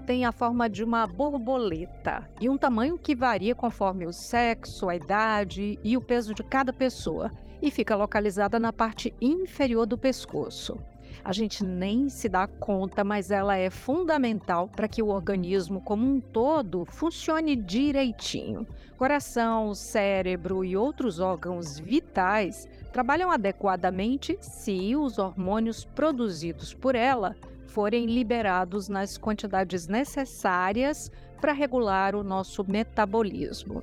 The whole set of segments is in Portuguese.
tem a forma de uma borboleta e um tamanho que varia conforme o sexo, a idade e o peso de cada pessoa, e fica localizada na parte inferior do pescoço. A gente nem se dá conta, mas ela é fundamental para que o organismo como um todo funcione direitinho. Coração, cérebro e outros órgãos vitais trabalham adequadamente se os hormônios produzidos por ela forem liberados nas quantidades necessárias para regular o nosso metabolismo.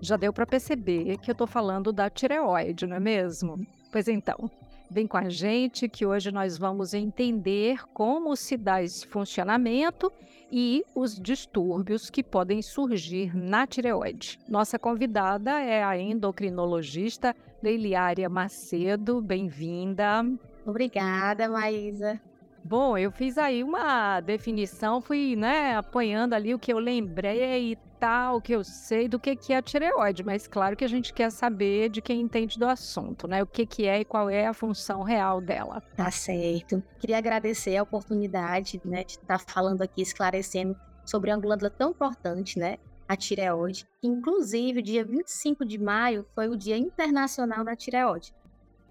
Já deu para perceber que eu estou falando da tireoide, não é mesmo? Pois então, vem com a gente que hoje nós vamos entender como se dá esse funcionamento e os distúrbios que podem surgir na tireoide. Nossa convidada é a endocrinologista Leiliária Macedo. Bem-vinda. Obrigada, Maísa. Bom, eu fiz aí uma definição, fui, né, apoiando ali o que eu lembrei e tal, o que eu sei do que, que é a tireoide, mas claro que a gente quer saber de quem entende do assunto, né? O que, que é e qual é a função real dela. Tá certo. Queria agradecer a oportunidade, né, de estar falando aqui, esclarecendo sobre uma glândula tão importante, né? A tireoide. Inclusive, dia 25 de maio foi o Dia Internacional da Tireoide.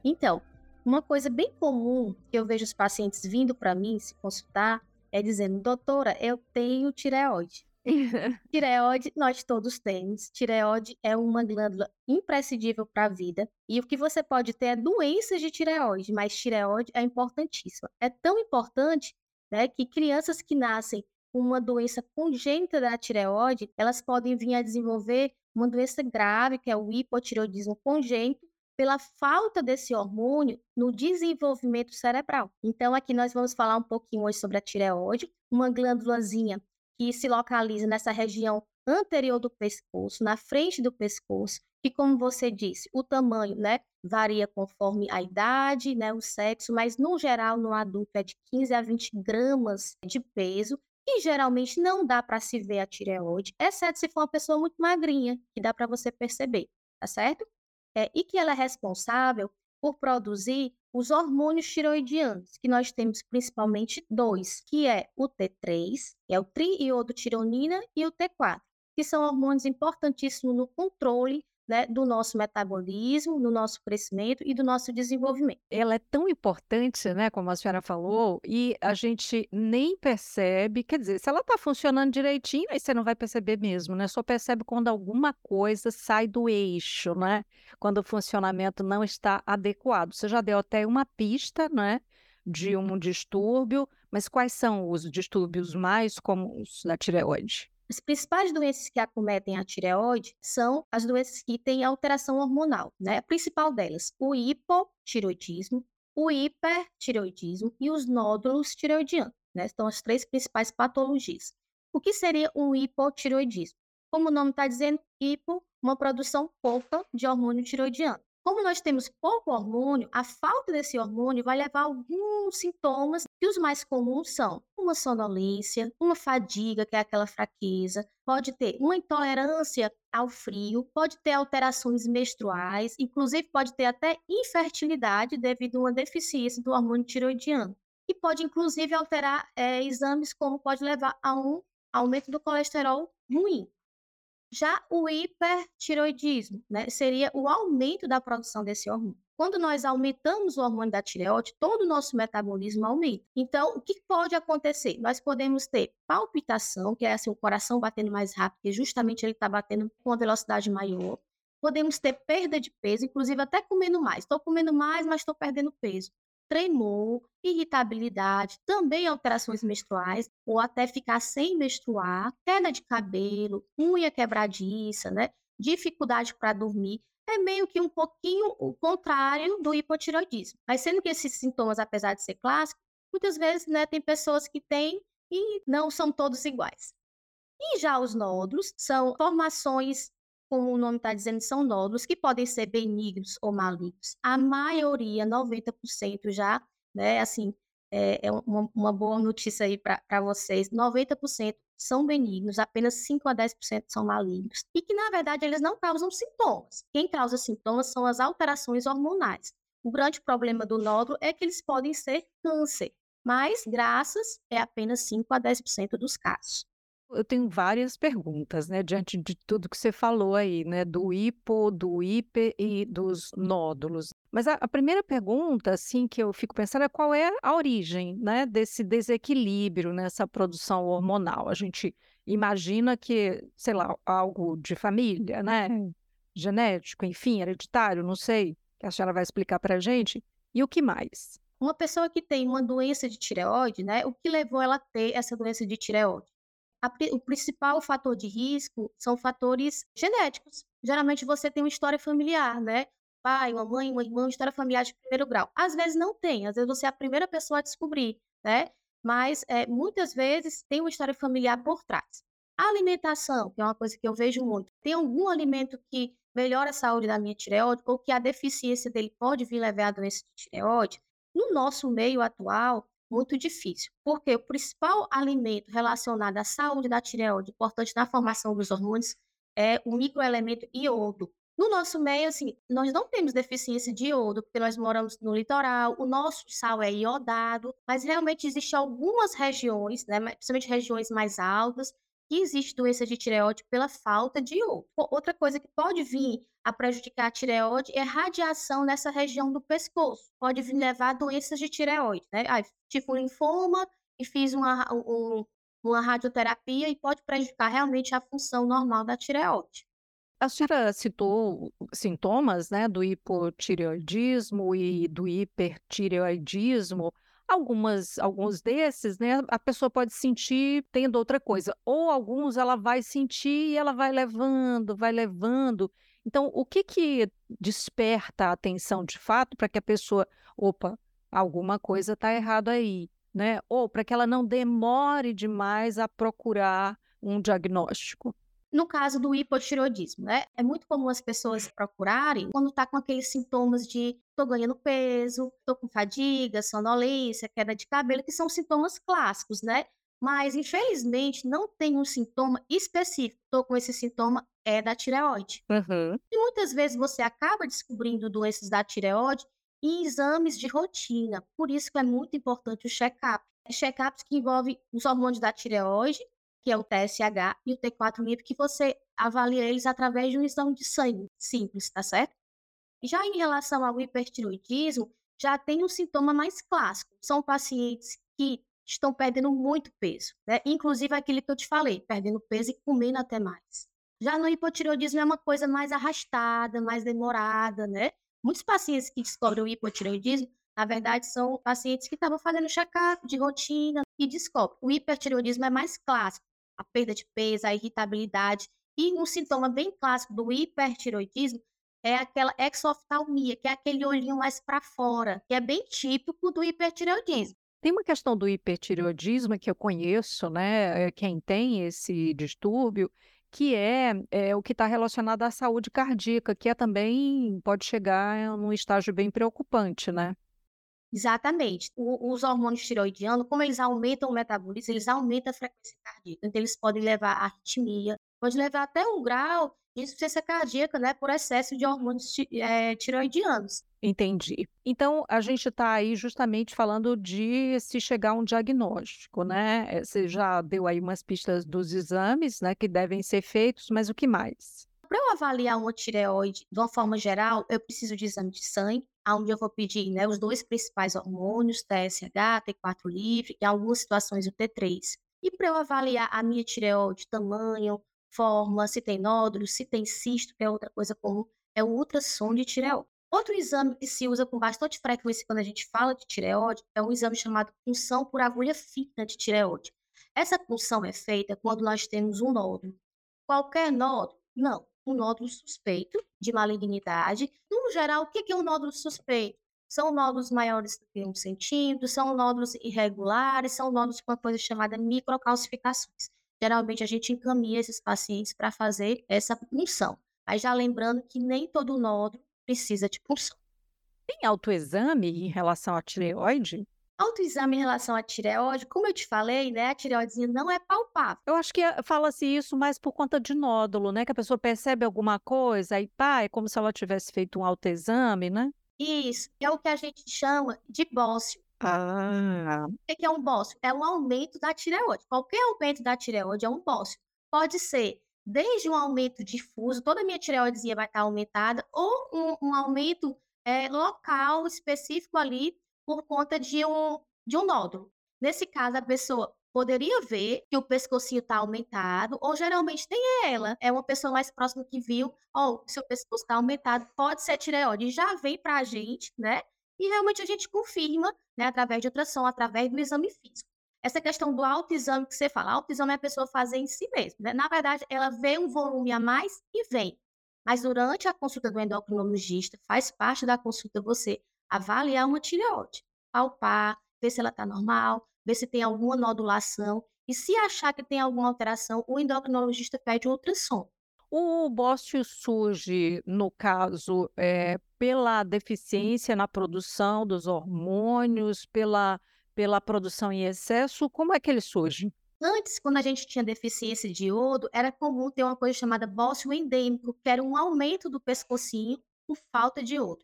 Então, uma coisa bem comum que eu vejo os pacientes vindo para mim se consultar é dizendo: doutora, eu tenho tireoide. tireoide, nós todos temos. Tireoide é uma glândula imprescindível para a vida. E o que você pode ter é doenças de tireoide, mas tireoide é importantíssima. É tão importante né, que crianças que nascem com uma doença congênita da tireoide, elas podem vir a desenvolver uma doença grave, que é o hipotireoidismo congênito, pela falta desse hormônio no desenvolvimento cerebral. Então, aqui nós vamos falar um pouquinho hoje sobre a tireoide, uma glândulazinha que se localiza nessa região anterior do pescoço, na frente do pescoço, que, como você disse, o tamanho né, varia conforme a idade, né, o sexo, mas no geral, no adulto, é de 15 a 20 gramas de peso, e geralmente não dá para se ver a tireoide, exceto se for uma pessoa muito magrinha, que dá para você perceber, tá certo? É, e que ela é responsável por produzir os hormônios tiroidianos, que nós temos principalmente dois, que é o T3, que é o triiodotironina, e o T4, que são hormônios importantíssimos no controle né, do nosso metabolismo, do nosso crescimento e do nosso desenvolvimento. Ela é tão importante, né, como a senhora falou, e a gente nem percebe, quer dizer, se ela está funcionando direitinho, aí você não vai perceber mesmo, né? Só percebe quando alguma coisa sai do eixo, né? Quando o funcionamento não está adequado. Você já deu até uma pista, né? De um distúrbio, mas quais são os distúrbios mais comuns da tireoide? As principais doenças que acometem a tireoide são as doenças que têm alteração hormonal, né? A principal delas, o hipotireoidismo, o hipertireoidismo e os nódulos tireoidianos, né? São as três principais patologias. O que seria um hipotireoidismo? Como o nome está dizendo, hipo, uma produção pouca de hormônio tireoidiano. Como nós temos pouco hormônio, a falta desse hormônio vai levar a alguns sintomas, que os mais comuns são uma sonolência, uma fadiga, que é aquela fraqueza, pode ter uma intolerância ao frio, pode ter alterações menstruais, inclusive pode ter até infertilidade devido a uma deficiência do hormônio tiroidiano. E pode, inclusive, alterar é, exames, como pode levar a um aumento do colesterol ruim. Já o hipertiroidismo né, seria o aumento da produção desse hormônio. Quando nós aumentamos o hormônio da tireoide, todo o nosso metabolismo aumenta. Então, o que pode acontecer? Nós podemos ter palpitação, que é assim, o coração batendo mais rápido, que justamente ele está batendo com uma velocidade maior. Podemos ter perda de peso, inclusive até comendo mais. Estou comendo mais, mas estou perdendo peso tremor, irritabilidade, também alterações menstruais, ou até ficar sem menstruar, queda de cabelo, unha quebradiça, né? dificuldade para dormir. É meio que um pouquinho o contrário do hipotiroidismo. Mas sendo que esses sintomas, apesar de ser clássicos, muitas vezes né, tem pessoas que têm e não são todos iguais. E já os nódulos são formações como o nome está dizendo, são nódulos que podem ser benignos ou malignos. A maioria, 90% já, né, assim, é, é uma, uma, boa notícia aí para vocês, 90% são benignos, apenas 5 a 10% são malignos. E que, na verdade, eles não causam sintomas. Quem causa sintomas são as alterações hormonais. O grande problema do nódulo é que eles podem ser câncer. mas graças é apenas 5 a 10% dos casos. Eu tenho várias perguntas, né, diante de tudo que você falou aí, né, do hipo, do hiper e dos nódulos. Mas a, a primeira pergunta, assim, que eu fico pensando é qual é a origem, né, desse desequilíbrio nessa produção hormonal. A gente imagina que, sei lá, algo de família, né, genético, enfim, hereditário, não sei, que a senhora vai explicar para a gente. E o que mais? Uma pessoa que tem uma doença de tireoide, né, o que levou ela a ter essa doença de tireoide? A, o principal fator de risco são fatores genéticos. Geralmente você tem uma história familiar, né? Pai, uma mãe, uma irmã, história familiar de primeiro grau. Às vezes não tem, às vezes você é a primeira pessoa a descobrir, né? Mas é, muitas vezes tem uma história familiar por trás. A alimentação, que é uma coisa que eu vejo muito. Tem algum alimento que melhora a saúde da minha tireoide ou que a deficiência dele pode vir levar a doença de tireoide? No nosso meio atual, muito difícil, porque o principal alimento relacionado à saúde da tireoide, importante na formação dos hormônios, é o microelemento iodo. No nosso meio, assim, nós não temos deficiência de iodo, porque nós moramos no litoral, o nosso sal é iodado, mas realmente existem algumas regiões, né, principalmente regiões mais altas, que existe doença de tireoide pela falta de iodo. Outra coisa que pode vir a prejudicar a tireoide é radiação nessa região do pescoço. Pode vir levar a doenças de tireoide, né? Ah, tipo linfoma e fiz uma, um, uma radioterapia e pode prejudicar realmente a função normal da tireoide. A senhora citou sintomas, né, do hipotireoidismo e do hipertireoidismo. Algumas, alguns desses, né, a pessoa pode sentir tendo outra coisa, ou alguns ela vai sentir e ela vai levando, vai levando. Então, o que que desperta a atenção de fato para que a pessoa, opa, alguma coisa está errado aí, né? Ou para que ela não demore demais a procurar um diagnóstico. No caso do hipotireoidismo, né? É muito comum as pessoas procurarem quando está com aqueles sintomas de estou ganhando peso, estou com fadiga, sonolência, queda de cabelo, que são sintomas clássicos, né? Mas, infelizmente, não tem um sintoma específico. Estou com esse sintoma, é da tireoide. Uhum. E muitas vezes você acaba descobrindo doenças da tireoide em exames de rotina. Por isso que é muito importante o check-up. Check-ups que envolvem os hormônios da tireoide que é o TSH, e o T4 livre, que você avalia eles através de um exame de sangue simples, tá certo? Já em relação ao hipertiroidismo, já tem um sintoma mais clássico. São pacientes que estão perdendo muito peso, né? Inclusive aquele que eu te falei, perdendo peso e comendo até mais. Já no hipotireoidismo é uma coisa mais arrastada, mais demorada, né? Muitos pacientes que descobrem o hipotireoidismo, na verdade, são pacientes que estavam fazendo check-up de rotina e descobrem. O hipertireoidismo é mais clássico a perda de peso, a irritabilidade. E um sintoma bem clássico do hipertiroidismo é aquela exoftalmia, que é aquele olhinho mais para fora, que é bem típico do hipertireoidismo. Tem uma questão do hipertireoidismo que eu conheço, né? Eh, quem tem esse distúrbio, que é, é o que está relacionado à saúde cardíaca, que é também pode chegar num estágio bem preocupante, né? Exatamente. O, os hormônios tiroidianos, como eles aumentam o metabolismo, eles aumentam a frequência cardíaca. Então, eles podem levar a arritmia, pode levar até um grau de insuficiência cardíaca, né, por excesso de hormônios é, tiroidianos. Entendi. Então, a gente está aí justamente falando de se chegar a um diagnóstico, né? Eh, você já deu aí umas pistas dos exames, né, que devem ser feitos, mas o que mais? Para eu avaliar uma tireoide de uma forma geral, eu preciso de exame de sangue, onde eu vou pedir né, os dois principais hormônios, TSH, T4 livre, e em algumas situações o T3. E para eu avaliar a minha tireoide, tamanho, forma, se tem nódulos, se tem cisto, que é outra coisa comum, é o ultrassom de tireoide. Outro exame que se usa com bastante frequência quando a gente fala de tireoide é um exame chamado punção por agulha fina de tireoide. Essa punção é feita quando nós temos um nódulo. Qualquer nódulo? Não um nódulo suspeito de malignidade. No geral, o que é um nódulo suspeito? São nódulos maiores do que um centímetro, são nódulos irregulares, são nódulos com uma coisa chamada microcalcificações. Geralmente a gente encaminha esses pacientes para fazer essa punção. Mas já lembrando que nem todo nódulo precisa de punção. Tem autoexame em relação à tireoide? Autoexame em relação à tireoide, como eu te falei, né, a tireoidezinha não é palpável. Eu acho que eh, fala-se isso mais por conta de nódulo, né? Que a pessoa percebe alguma coisa e pá, é como se ela tivesse feito um autoexame, né? Isso, é o que a gente chama de bócio. Ah. O que é um bócio? É um aumento da tireoide. Qualquer aumento da tireoide é um bócio. Pode ser desde um aumento difuso, toda a minha tireoidezinha vai estar aumentada, ou um, um aumento é, local, específico ali, por conta de um, de um nódulo. Nesse caso, a pessoa poderia ver que o pescocinho está aumentado, ou geralmente tem ela, é uma pessoa mais próxima que viu, ó, oh, seu pescoço está aumentado, pode ser tireoide, já vem para a gente, né? E realmente a gente confirma, né, através de ultrassom, através do exame físico. Essa questão do autoexame que você fala, autoexame é a pessoa fazer em si mesma, né? Na verdade, ela vê um volume a mais e vem. Mas durante a consulta do endocrinologista, faz parte da consulta você avaliar uma tireoide, palpar, ver se ela está normal, ver se tem alguma nodulação. E se achar que tem alguma alteração, o endocrinologista pede ultrassom. O bócio surge, no caso, é, pela deficiência na produção dos hormônios, pela, pela produção em excesso? Como é que ele surge? Antes, quando a gente tinha deficiência de iodo, era comum ter uma coisa chamada bócio endêmico, que era um aumento do pescocinho por falta de iodo.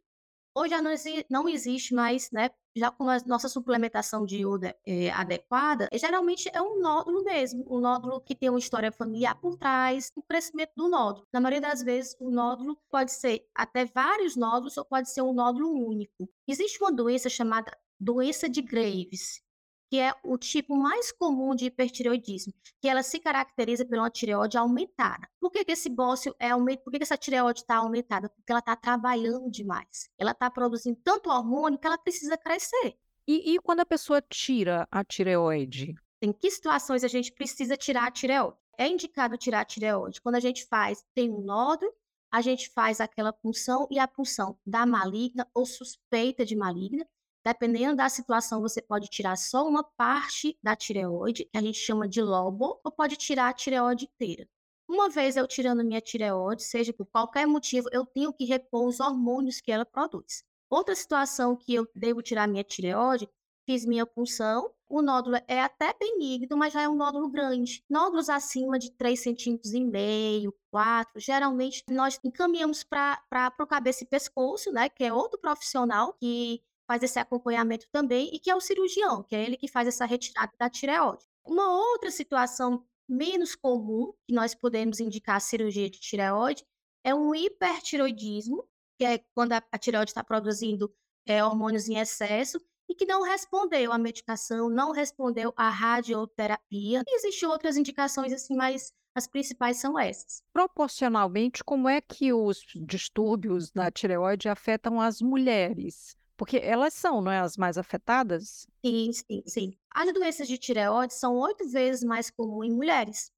Hoje já não, existe mais, né? Já com a nossa suplementação de iodo é, adequada, geralmente é um nódulo mesmo, um nódulo que tem uma história familiar por trás, o crescimento do nódulo. Na maioria das vezes, o nódulo pode ser até vários nódulos ou pode ser um nódulo único. Existe uma doença chamada doença de Graves, que é o tipo mais comum de hipertireoidismo, que ela se caracteriza pela uma tireoide aumentada. Por que, que esse bócio é aumentado? Por que, que essa tireoide está aumentada? Porque ela está trabalhando demais. Ela está produzindo tanto hormônio que ela precisa crescer. E, e quando a pessoa tira a tireoide? Em que situações a gente precisa tirar a tireoide? É indicado tirar a tireoide quando a gente faz, tem um nódulo, a gente faz aquela punção e a punção da maligna ou suspeita de maligna, Dependendo da situação, você pode tirar só uma parte da tireoide, que a gente chama de lobo, ou pode tirar a tireoide inteira. Uma vez eu tirando minha tireoide, seja por qualquer motivo, eu tenho que repor os hormônios que ela produz. Outra situação que eu devo tirar minha tireoide, fiz minha punção, o nódulo é até benigno, mas já é um nódulo grande. Nódulos acima de 3,5 centímetros e meio, 4, geralmente nós encaminhamos para o cabeça e pescoço, né, que é outro profissional que faz esse acompanhamento também e que é o cirurgião, que é ele que faz essa retirada da tireoide. Uma outra situação menos comum que nós podemos indicar a cirurgia de tireoide é um hipertiroidismo, que é quando a, tireoide está produzindo é, hormônios em excesso e que não respondeu à medicação, não respondeu à radioterapia. E existem outras indicações assim, mas as principais são essas. Proporcionalmente, como é que os distúrbios da tireoide afetam as mulheres? Porque elas são, não é, as mais afetadas? Sim, sim, sim. As doenças de tireoide são oito vezes mais comuns em mulheres.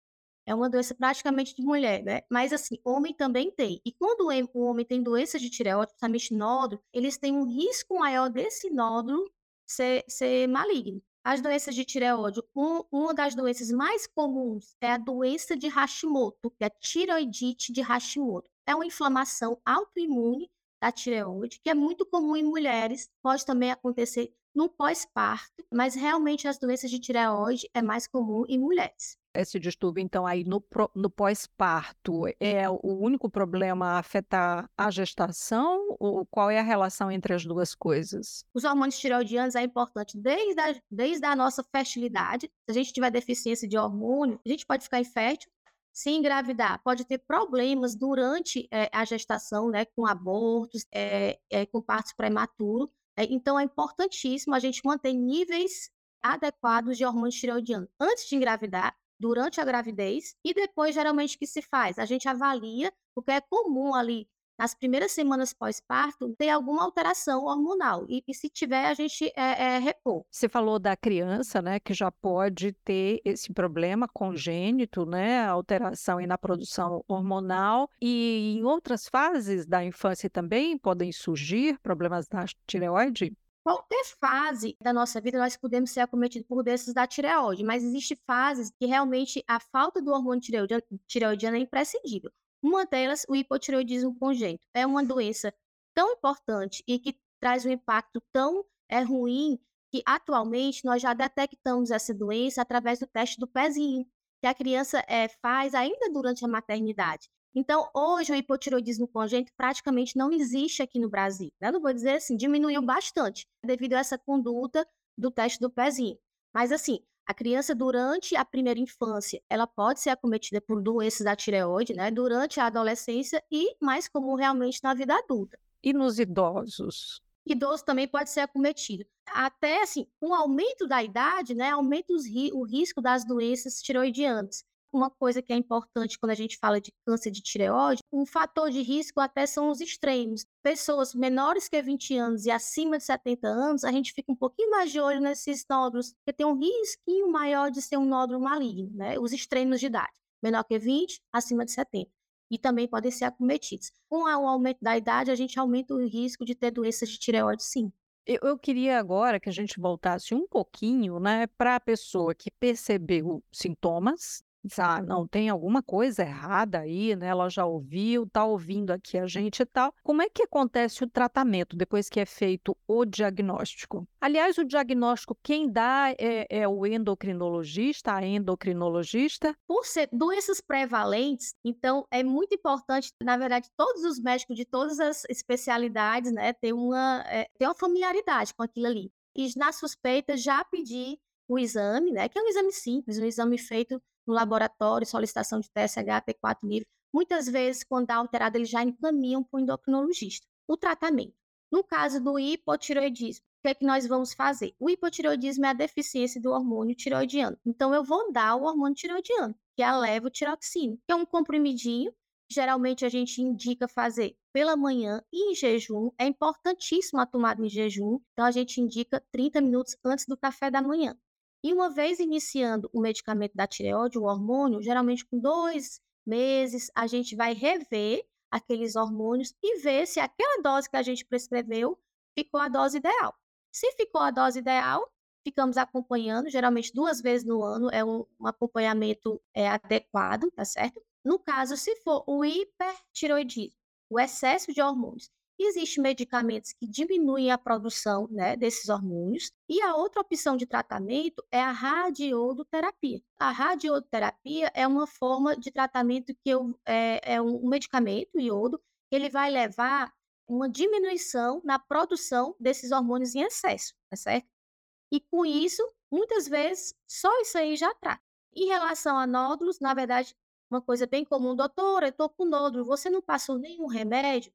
É uma doença praticamente de mulher, né? Mas assim, homem também tem. E quando o homem tem doença de tireoide, principalmente nódulo, eles têm um risco maior desse nódulo ser, ser maligno. As doenças de tireoide, um, uma das doenças mais comuns é a doença de Hashimoto, que é a tireoidite de Hashimoto. É uma inflamação autoimune da tireoide, que é muito comum em mulheres, pode também acontecer no pós-parto, mas realmente as doenças de tireoide é mais comum em mulheres. Esse distúrbio, então, aí no, no pós-parto, é o único problema afetar a gestação? Ou qual é a relação entre as duas coisas? Os hormônios tireoidianos é importante desde a, desde a nossa fertilidade. Se a gente tiver deficiência de hormônio, a gente pode ficar infértil se engravidar, pode ter problemas durante é, a gestação, né, com abortos, é, é, com partos prematuros. então, é importantíssimo a gente manter níveis adequados de hormônio tireoidiano antes de engravidar, durante a gravidez e depois, geralmente, o que se faz? A gente avalia, porque é comum ali nas primeiras semanas pós-parto, tem alguma alteração hormonal. E, e se tiver, a gente é, é, repor. Você falou da criança, né, que já pode ter esse problema congênito, né, alteração na produção hormonal. E em outras fases da infância também podem surgir problemas da tireoide? Qualquer fase da nossa vida nós podemos ser acometidos por doenças da tireoide, mas existem fases que realmente a falta do hormônio tireoidiano, tireoidiano é imprescindível. Uma delas, o hipotireoidismo congênito. É uma doença tão importante e que traz um impacto tão é, ruim que atualmente nós já detectamos essa doença através do teste do pezinho, que a criança é, faz ainda durante a maternidade. Então, hoje, o hipotireoidismo congênito praticamente não existe aqui no Brasil. Né? Não vou dizer assim, diminuiu bastante devido a essa conduta do teste do pezinho. Mas assim, a criança durante a primeira infância, ela pode ser acometida por doenças da tireoide, né? Durante a adolescência e mais comum realmente na vida adulta. E nos idosos? Idoso também pode ser acometido. Até assim, com o aumento da idade, né, aumenta o risco das doenças tireoidianas uma coisa que é importante quando a gente fala de câncer de tireoide, um fator de risco até são os extremos. Pessoas menores que 20 anos e acima de 70 anos, a gente fica um pouquinho mais de olho nesses nódulos, porque tem um risquinho maior de ser um nódulo maligno, né? Os extremos de idade, menor que 20, acima de 70. E também podem ser acometidos. Com o aumento da idade, a gente aumenta o risco de ter doenças de tireoide, sim. Eu, eu queria agora que a gente voltasse um pouquinho, né, para a pessoa que percebeu sintomas, ah, não, tem alguma coisa errada aí, né? Ela já ouviu, tá ouvindo aqui a gente e tal. Como é que acontece o tratamento depois que é feito o diagnóstico? Aliás, o diagnóstico quem dá é, é o endocrinologista, a endocrinologista. Por ser doenças prevalentes, então é muito importante, na verdade, todos os médicos de todas as especialidades, né, ter uma, é, ter uma familiaridade com aquilo ali. E na suspeita já pedir o exame, né, que é um exame simples, um exame feito no laboratório, solicitação de TSH, P4 livre. Muitas vezes, quando está alterado, eles já encaminham para o endocrinologista. O tratamento. No caso do hipotireoidismo, o que é que nós vamos fazer? O hipotireoidismo é a deficiência do hormônio tireoidiano. Então, eu vou dar o hormônio tireoidiano, que é a levotiroxina, que é um comprimidinho. Geralmente, a gente indica fazer pela manhã e em jejum. É importantíssimo a tomada em jejum. Então, a gente indica 30 minutos antes do café da manhã. E uma vez iniciando o medicamento da tireoide, o hormônio, geralmente com dois meses, a gente vai rever aqueles hormônios e ver se aquela dose que a gente prescreveu ficou a dose ideal. Se ficou a dose ideal, ficamos acompanhando, geralmente duas vezes no ano, é um, acompanhamento é, adequado, tá certo? No caso, se for o hipertiroidismo, o excesso de hormônios, Existem medicamentos que diminuem a produção né, desses hormônios. E a outra opção de tratamento é a radiodoterapia. A radiodoterapia é uma forma de tratamento que eu, é, é um medicamento, iodo, que ele vai levar uma diminuição na produção desses hormônios em excesso, tá certo? E com isso, muitas vezes, só isso aí já trata. Em relação a nódulos, na verdade, uma coisa bem comum, doutora, eu estou com nódulo, você não passou nenhum remédio?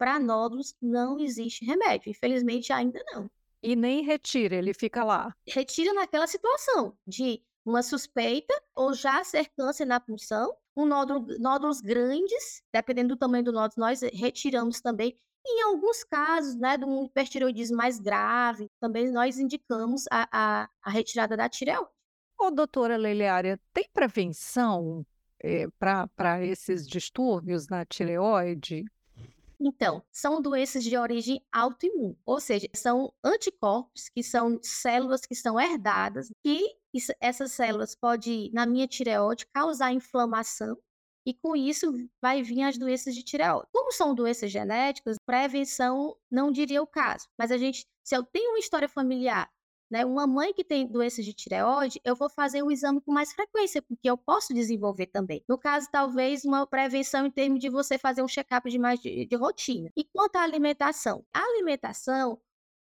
Para nódulos não existe remédio, infelizmente ainda não. E nem retira, ele fica lá. Retira naquela situação de uma suspeita ou já ser câncer na punção, um nódulo, nódulos grandes, dependendo do tamanho do nódulo, nós retiramos também. E em alguns casos, né, de um hipertireoidismo mais grave, também nós indicamos a, a, a retirada da tireoide. Ô, doutora Leliária, tem prevenção é, para esses distúrbios na tireoide? Então, são doenças de origem autoimune, ou seja, são anticorpos que são células que são herdadas e essas células podem, na minha tireoide, causar inflamação e com isso vai vir as doenças de tireoide. Como são doenças genéticas, prevenção não diria o caso, mas a gente, se eu tenho uma história familiar né? Uma mãe que tem doenças de tireoide, eu vou fazer o exame com mais frequência, porque eu posso desenvolver também. No caso, talvez uma prevenção em termos de você fazer um check-up de mais de, de rotina. E quanto à alimentação? A alimentação,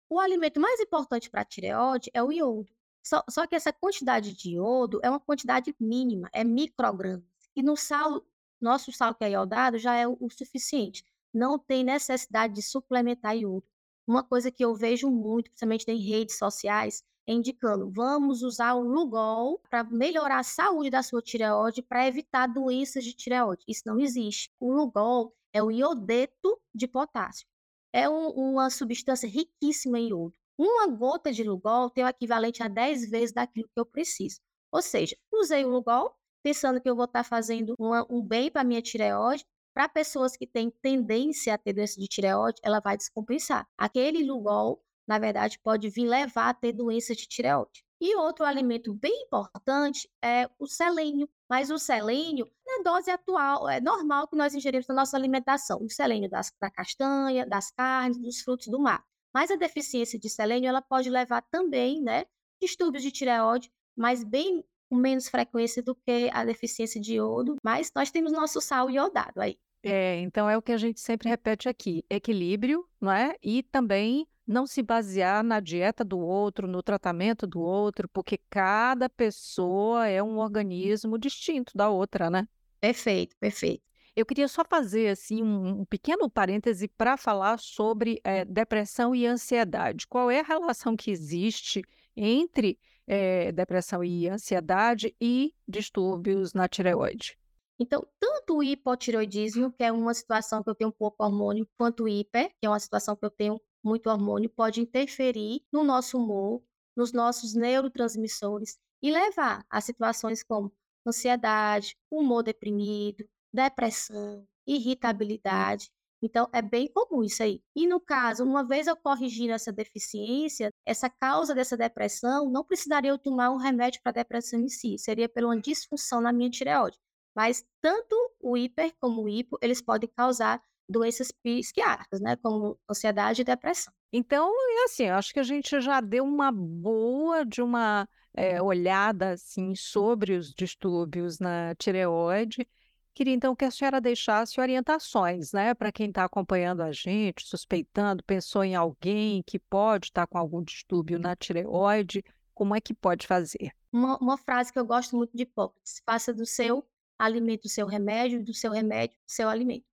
o alimento mais importante para a tireoide é o iodo. Só, só, que essa quantidade de iodo é uma quantidade mínima, é microgramas. E no sal, nosso sal que é iodado já é o, o suficiente. Não tem necessidade de suplementar iodo. Uma coisa que eu vejo muito, principalmente em redes sociais, é indicando, vamos usar o Lugol para melhorar a saúde da sua tireoide, para evitar doenças de tireoide. Isso não existe. O Lugol é o iodeto de potássio. É um, uma substância riquíssima em iodo. Uma gota de Lugol tem o equivalente a 10 vezes daquilo que eu preciso. Ou seja, usei o Lugol pensando que eu vou estar fazendo uma, um bem para minha tireoide, para pessoas que têm tendência a ter doença de tireoide, ela vai descompensar. Aquele Lugol, na verdade, pode vir levar a ter doença de tireoide. E outro alimento bem importante é o selênio. Mas o selênio, na dose atual, é normal que nós ingerimos na nossa alimentação. O selênio das, da castanha, das carnes, dos frutos do mar. Mas a deficiência de selênio, ela pode levar também, né, distúrbios de tireoide, mas bem com menos frequência do que a deficiência de iodo, mas nós temos nosso sal iodado aí. É, então é o que a gente sempre repete aqui: equilíbrio, não é? E também não se basear na dieta do outro, no tratamento do outro, porque cada pessoa é um organismo distinto da outra, né? Perfeito, perfeito. Eu queria só fazer assim um, um pequeno parêntese para falar sobre é, depressão e ansiedade. Qual é a relação que existe entre é, depressão e ansiedade e distúrbios na tireoide? Então, tanto o hipotireoidismo, que é uma situação que eu tenho pouco hormônio, quanto o hiper, que é uma situação que eu tenho muito hormônio, pode interferir no nosso humor, nos nossos neurotransmissores e levar a situações como ansiedade, humor deprimido, depressão, irritabilidade. Então, é bem comum isso aí. E no caso, uma vez eu corrigindo essa deficiência, essa causa dessa depressão, não precisaria eu tomar um remédio para a depressão em si, seria por uma disfunção na minha tireoide. Mas tanto o hiper como o hipo, eles podem causar doenças psiquiátricas, né, como ansiedade e depressão. Então, assim, acho que a gente já deu uma boa de uma é, olhada assim sobre os distúrbios na tireoide. Queria então que a senhora deixasse orientações, né, para quem está acompanhando a gente, suspeitando, pensou em alguém que pode estar tá com algum distúrbio na tireoide, como é que pode fazer? Uma, uma frase que eu gosto muito de Hipócrates: faça do seu alimento o seu remédio, do seu remédio o seu alimento.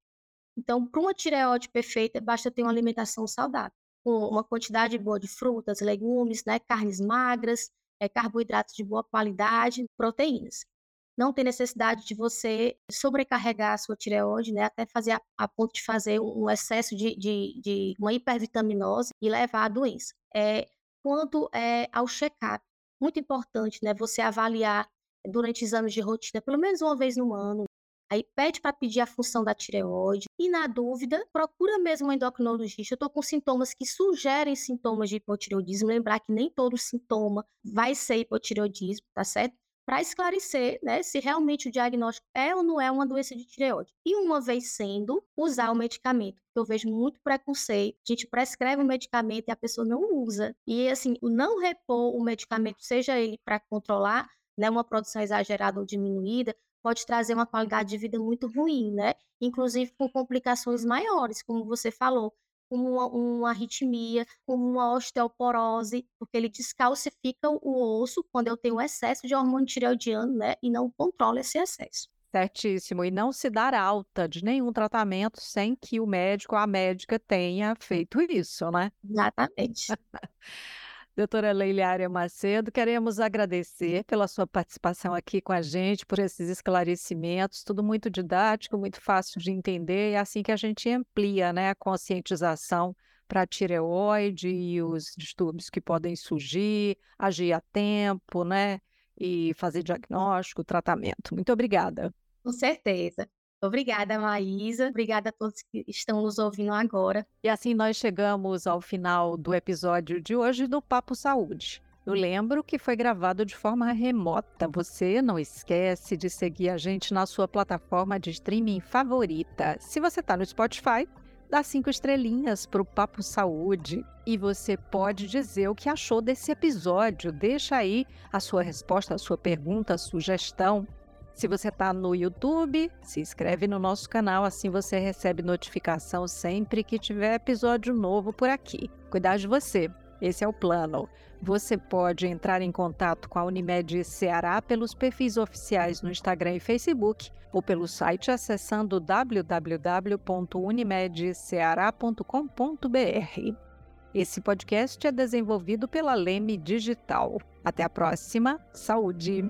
Então, para uma tireoide perfeita, basta ter uma alimentação saudável, com uma quantidade boa de frutas, legumes, né, carnes magras, é, carboidratos de boa qualidade, proteínas não tem necessidade de você sobrecarregar a sua tireoide, né, até fazer a, a ponto de fazer um excesso de, de, de, uma hipervitaminose e levar à doença. É, quanto é, ao check-up, muito importante, né, você avaliar durante exames de rotina, pelo menos uma vez no ano, Aí pede para pedir a função da tireoide e, na dúvida, procura mesmo um endocrinologista. Eu estou com sintomas que sugerem sintomas de hipotireoidismo. Lembrar que nem todo sintoma vai ser hipotireoidismo, tá certo? Para esclarecer né, se realmente o diagnóstico é ou não é uma doença de tireoide. E uma vez sendo, usar o medicamento. Eu vejo muito preconceito. A gente prescreve o medicamento e a pessoa não usa. E assim, o não repor o medicamento, seja ele para controlar né, uma produção exagerada ou diminuída, pode trazer uma qualidade de vida muito ruim, né? Inclusive com complicações maiores, como você falou, como uma, uma arritmia, como uma osteoporose, porque ele descalcifica o osso quando eu tenho excesso de hormônio tireoidiano, né? E não controla esse excesso. Certíssimo. E não se dar alta de nenhum tratamento sem que o médico ou a médica tenha feito isso, né? Exatamente. Doutora Leiliária Macedo, queremos agradecer pela sua participação aqui com a gente, por esses esclarecimentos, tudo muito didático, muito fácil de entender, e é assim que a gente amplia né, a conscientização para a tireoide e os distúrbios que podem surgir, agir a tempo, né? E fazer diagnóstico, tratamento. Muito obrigada. Com certeza. Obrigada, Maísa. Obrigada a todos que estão nos ouvindo agora. E assim nós chegamos ao final do episódio de hoje do Papo Saúde. Eu lembro que foi gravado de forma remota. Você não esquece de seguir a gente na sua plataforma de streaming favorita. Se você está no Spotify, dá cinco estrelinhas para o Papo Saúde. E você pode dizer o que achou desse episódio. Deixa aí a sua resposta, a sua pergunta, a sugestão. Se você está no YouTube, se inscreve no nosso canal, assim você recebe notificação sempre que tiver episódio novo por aqui. Cuidar de você, esse é o plano. Você pode entrar em contato com a Unimed Ceará pelos perfis oficiais no Instagram e Facebook ou pelo site acessando www.unimedceará.com.br. Esse podcast é desenvolvido pela Leme Digital. Até a próxima. Saúde!